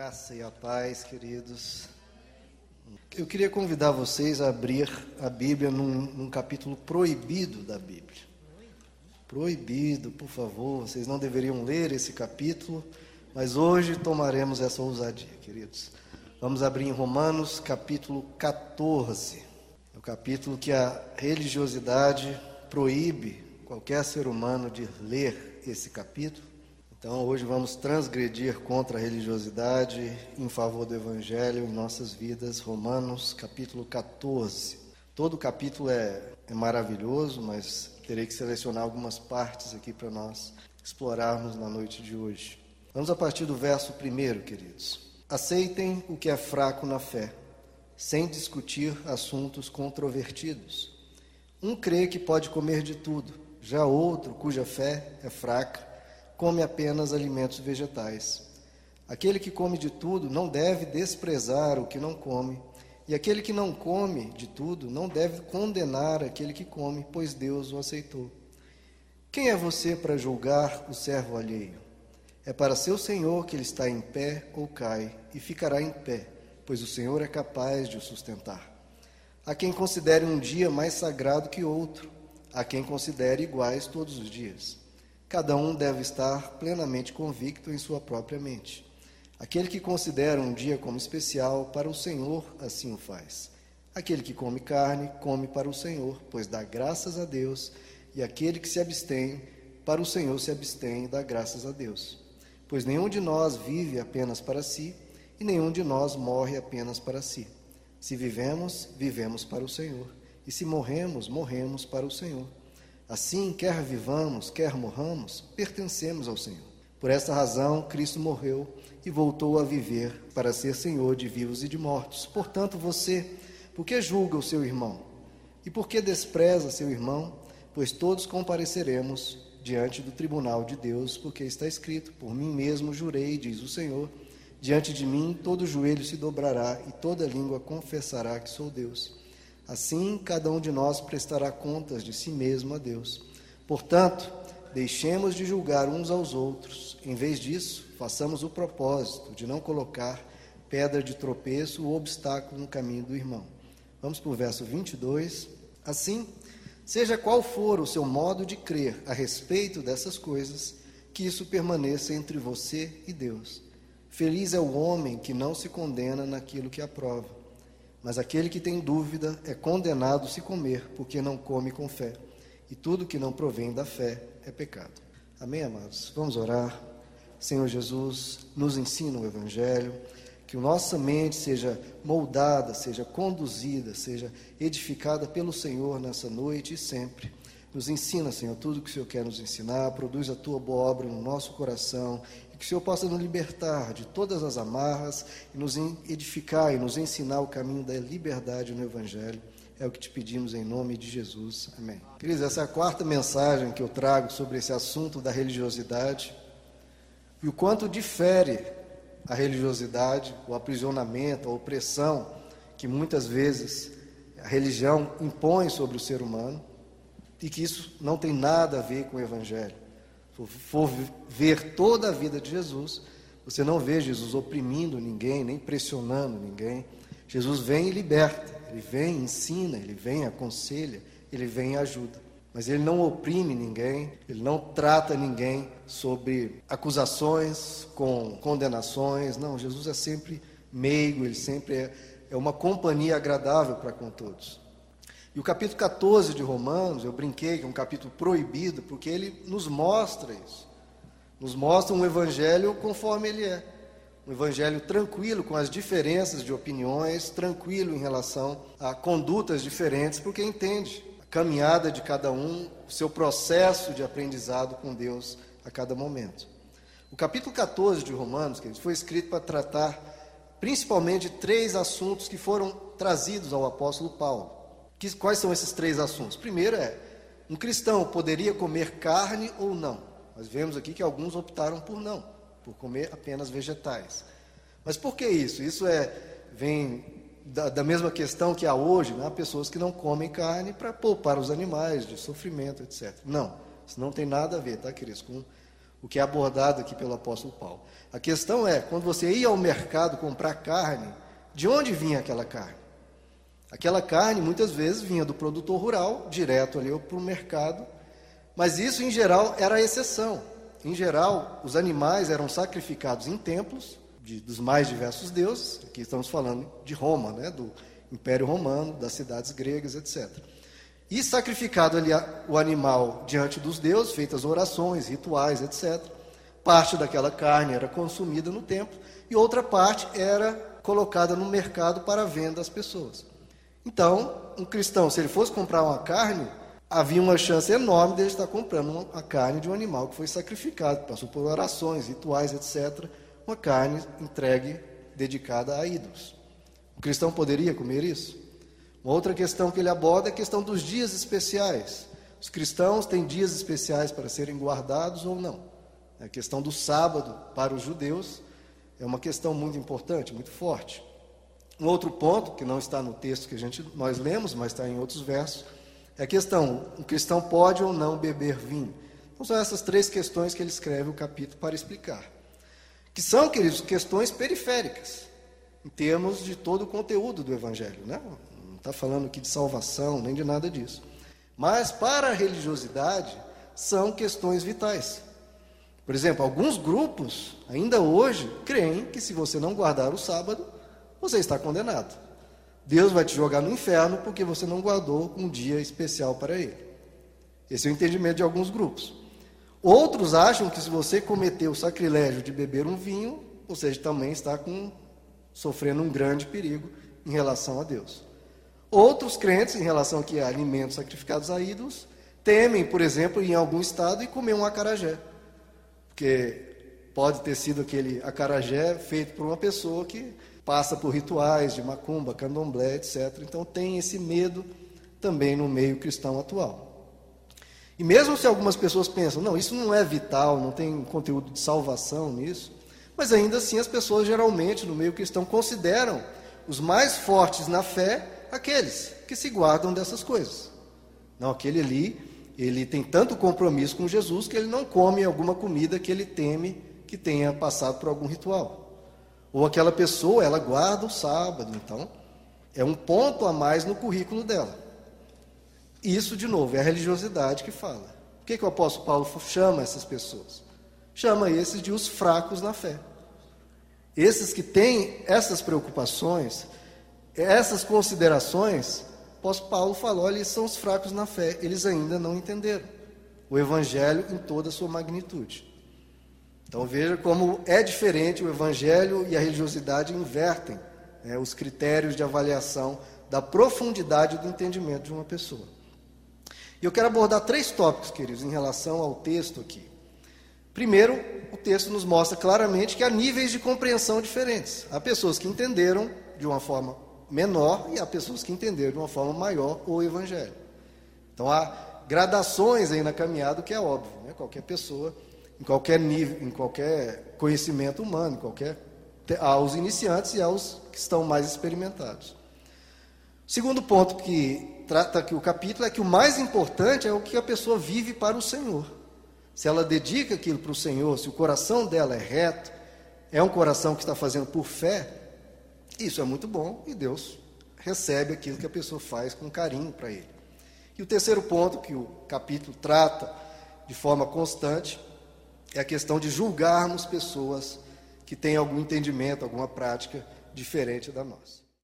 graça e a paz, queridos. Eu queria convidar vocês a abrir a Bíblia num, num, capítulo proibido da Bíblia. Proibido, por favor, vocês não deveriam ler esse capítulo, mas hoje tomaremos essa ousadia, queridos. Vamos abrir em Romanos, capítulo 14. É o capítulo que a religiosidade proíbe qualquer ser humano de ler esse capítulo. Então, hoje vamos transgredir contra a religiosidade em favor do Evangelho em nossas vidas. Romanos, capítulo 14. Todo o capítulo é, é maravilhoso, mas terei que selecionar algumas partes aqui para nós explorarmos na noite de hoje. Vamos a partir do verso primeiro, queridos. Aceitem o que é fraco na fé, sem discutir assuntos controvertidos. Um crê que pode comer de tudo, já outro, cuja fé é fraca, come apenas alimentos vegetais. Aquele que come de tudo não deve desprezar o que não come, e aquele que não come de tudo não deve condenar aquele que come, pois Deus o aceitou. Quem é você para julgar o servo alheio? É para seu senhor que ele está em pé ou cai, e ficará em pé, pois o Senhor é capaz de o sustentar. Há quem considere um dia mais sagrado que outro, há quem considere iguais todos os dias. Cada um deve estar plenamente convicto em sua própria mente. Aquele que considera um dia como especial, para o Senhor assim o faz. Aquele que come carne, come para o Senhor, pois dá graças a Deus, e aquele que se abstém, para o Senhor se abstém e dá graças a Deus. Pois nenhum de nós vive apenas para si, e nenhum de nós morre apenas para si. Se vivemos, vivemos para o Senhor, e se morremos, morremos para o Senhor. Assim, quer vivamos, quer morramos, pertencemos ao Senhor. Por esta razão, Cristo morreu e voltou a viver para ser Senhor de vivos e de mortos. Portanto, você, por que julga o seu irmão? E por que despreza seu irmão? Pois todos compareceremos diante do tribunal de Deus, porque está escrito: Por mim mesmo jurei, diz o Senhor, diante de mim todo joelho se dobrará e toda língua confessará que sou Deus. Assim, cada um de nós prestará contas de si mesmo a Deus. Portanto, deixemos de julgar uns aos outros. Em vez disso, façamos o propósito de não colocar pedra de tropeço ou obstáculo no caminho do irmão. Vamos para o verso 22. Assim, seja qual for o seu modo de crer a respeito dessas coisas, que isso permaneça entre você e Deus. Feliz é o homem que não se condena naquilo que aprova mas aquele que tem dúvida é condenado se comer, porque não come com fé. E tudo que não provém da fé é pecado. Amém, amados? Vamos orar. Senhor Jesus, nos ensina o Evangelho, que nossa mente seja moldada, seja conduzida, seja edificada pelo Senhor nessa noite e sempre. Nos ensina, Senhor, tudo que o Senhor quer nos ensinar, produz a tua boa obra no nosso coração que o Senhor possa nos libertar de todas as amarras e nos edificar e nos ensinar o caminho da liberdade no Evangelho. É o que te pedimos em nome de Jesus. Amém. Queridos, essa é a quarta mensagem que eu trago sobre esse assunto da religiosidade e o quanto difere a religiosidade, o aprisionamento, a opressão que muitas vezes a religião impõe sobre o ser humano e que isso não tem nada a ver com o Evangelho for ver toda a vida de Jesus, você não vê Jesus oprimindo ninguém, nem pressionando ninguém. Jesus vem e liberta, ele vem ensina, ele vem aconselha, ele vem e ajuda. Mas ele não oprime ninguém, ele não trata ninguém sobre acusações, com condenações. Não, Jesus é sempre meigo, ele sempre é, é uma companhia agradável para com todos. E o capítulo 14 de Romanos, eu brinquei que é um capítulo proibido, porque ele nos mostra isso. Nos mostra um evangelho conforme ele é. Um evangelho tranquilo, com as diferenças de opiniões, tranquilo em relação a condutas diferentes, porque entende a caminhada de cada um, o seu processo de aprendizado com Deus a cada momento. O capítulo 14 de Romanos, queridos, foi escrito para tratar principalmente três assuntos que foram trazidos ao apóstolo Paulo. Que, quais são esses três assuntos? Primeiro é: um cristão poderia comer carne ou não? Nós vemos aqui que alguns optaram por não, por comer apenas vegetais. Mas por que isso? Isso é vem da, da mesma questão que há hoje, né? há pessoas que não comem carne para poupar os animais de sofrimento, etc. Não, isso não tem nada a ver, tá, queridos, com o que é abordado aqui pelo apóstolo Paulo. A questão é, quando você ia ao mercado comprar carne, de onde vinha aquela carne? Aquela carne muitas vezes vinha do produtor rural, direto ali para o mercado, mas isso em geral era a exceção. Em geral, os animais eram sacrificados em templos de, dos mais diversos deuses, aqui estamos falando de Roma, né, do Império Romano, das cidades gregas, etc. E sacrificado ali o animal diante dos deuses, feitas orações, rituais, etc. Parte daquela carne era consumida no templo e outra parte era colocada no mercado para venda às pessoas. Então, um cristão, se ele fosse comprar uma carne, havia uma chance enorme de ele estar comprando a carne de um animal que foi sacrificado, passou por orações, rituais, etc. Uma carne entregue, dedicada a ídolos. O cristão poderia comer isso? Uma outra questão que ele aborda é a questão dos dias especiais. Os cristãos têm dias especiais para serem guardados ou não? A questão do sábado para os judeus é uma questão muito importante, muito forte. Um outro ponto, que não está no texto que a gente, nós lemos, mas está em outros versos, é a questão: um cristão pode ou não beber vinho? Então, são essas três questões que ele escreve o capítulo para explicar. Que são, queridos, questões periféricas, em termos de todo o conteúdo do Evangelho. Né? Não está falando aqui de salvação, nem de nada disso. Mas, para a religiosidade, são questões vitais. Por exemplo, alguns grupos, ainda hoje, creem que se você não guardar o sábado, você está condenado. Deus vai te jogar no inferno porque você não guardou um dia especial para Ele. Esse é o entendimento de alguns grupos. Outros acham que se você cometeu o sacrilégio de beber um vinho, você também está com, sofrendo um grande perigo em relação a Deus. Outros crentes, em relação a alimentos sacrificados a ídolos, temem, por exemplo, em algum estado e comer um acarajé. Porque pode ter sido aquele acarajé feito por uma pessoa que passa por rituais de macumba, candomblé, etc. Então tem esse medo também no meio cristão atual. E mesmo se algumas pessoas pensam, não, isso não é vital, não tem conteúdo de salvação nisso, mas ainda assim as pessoas geralmente no meio cristão consideram os mais fortes na fé aqueles que se guardam dessas coisas. Não, aquele ali, ele tem tanto compromisso com Jesus que ele não come alguma comida que ele teme que tenha passado por algum ritual. Ou aquela pessoa, ela guarda o sábado, então é um ponto a mais no currículo dela. Isso, de novo, é a religiosidade que fala. O que, que o apóstolo Paulo chama essas pessoas? Chama esses de os fracos na fé. Esses que têm essas preocupações, essas considerações, apóstolo Paulo falou, olha, eles são os fracos na fé, eles ainda não entenderam o evangelho em toda a sua magnitude. Então veja como é diferente o evangelho e a religiosidade invertem né, os critérios de avaliação da profundidade do entendimento de uma pessoa. E eu quero abordar três tópicos, queridos, em relação ao texto aqui. Primeiro, o texto nos mostra claramente que há níveis de compreensão diferentes. Há pessoas que entenderam de uma forma menor e há pessoas que entenderam de uma forma maior o evangelho. Então há gradações aí na caminhada, que é óbvio, né? qualquer pessoa em qualquer nível, em qualquer conhecimento humano, qualquer aos iniciantes e aos que estão mais experimentados. O segundo ponto que trata aqui o capítulo é que o mais importante é o que a pessoa vive para o Senhor. Se ela dedica aquilo para o Senhor, se o coração dela é reto, é um coração que está fazendo por fé, isso é muito bom e Deus recebe aquilo que a pessoa faz com carinho para ele. E o terceiro ponto que o capítulo trata de forma constante é a questão de julgarmos pessoas que têm algum entendimento, alguma prática diferente da nossa.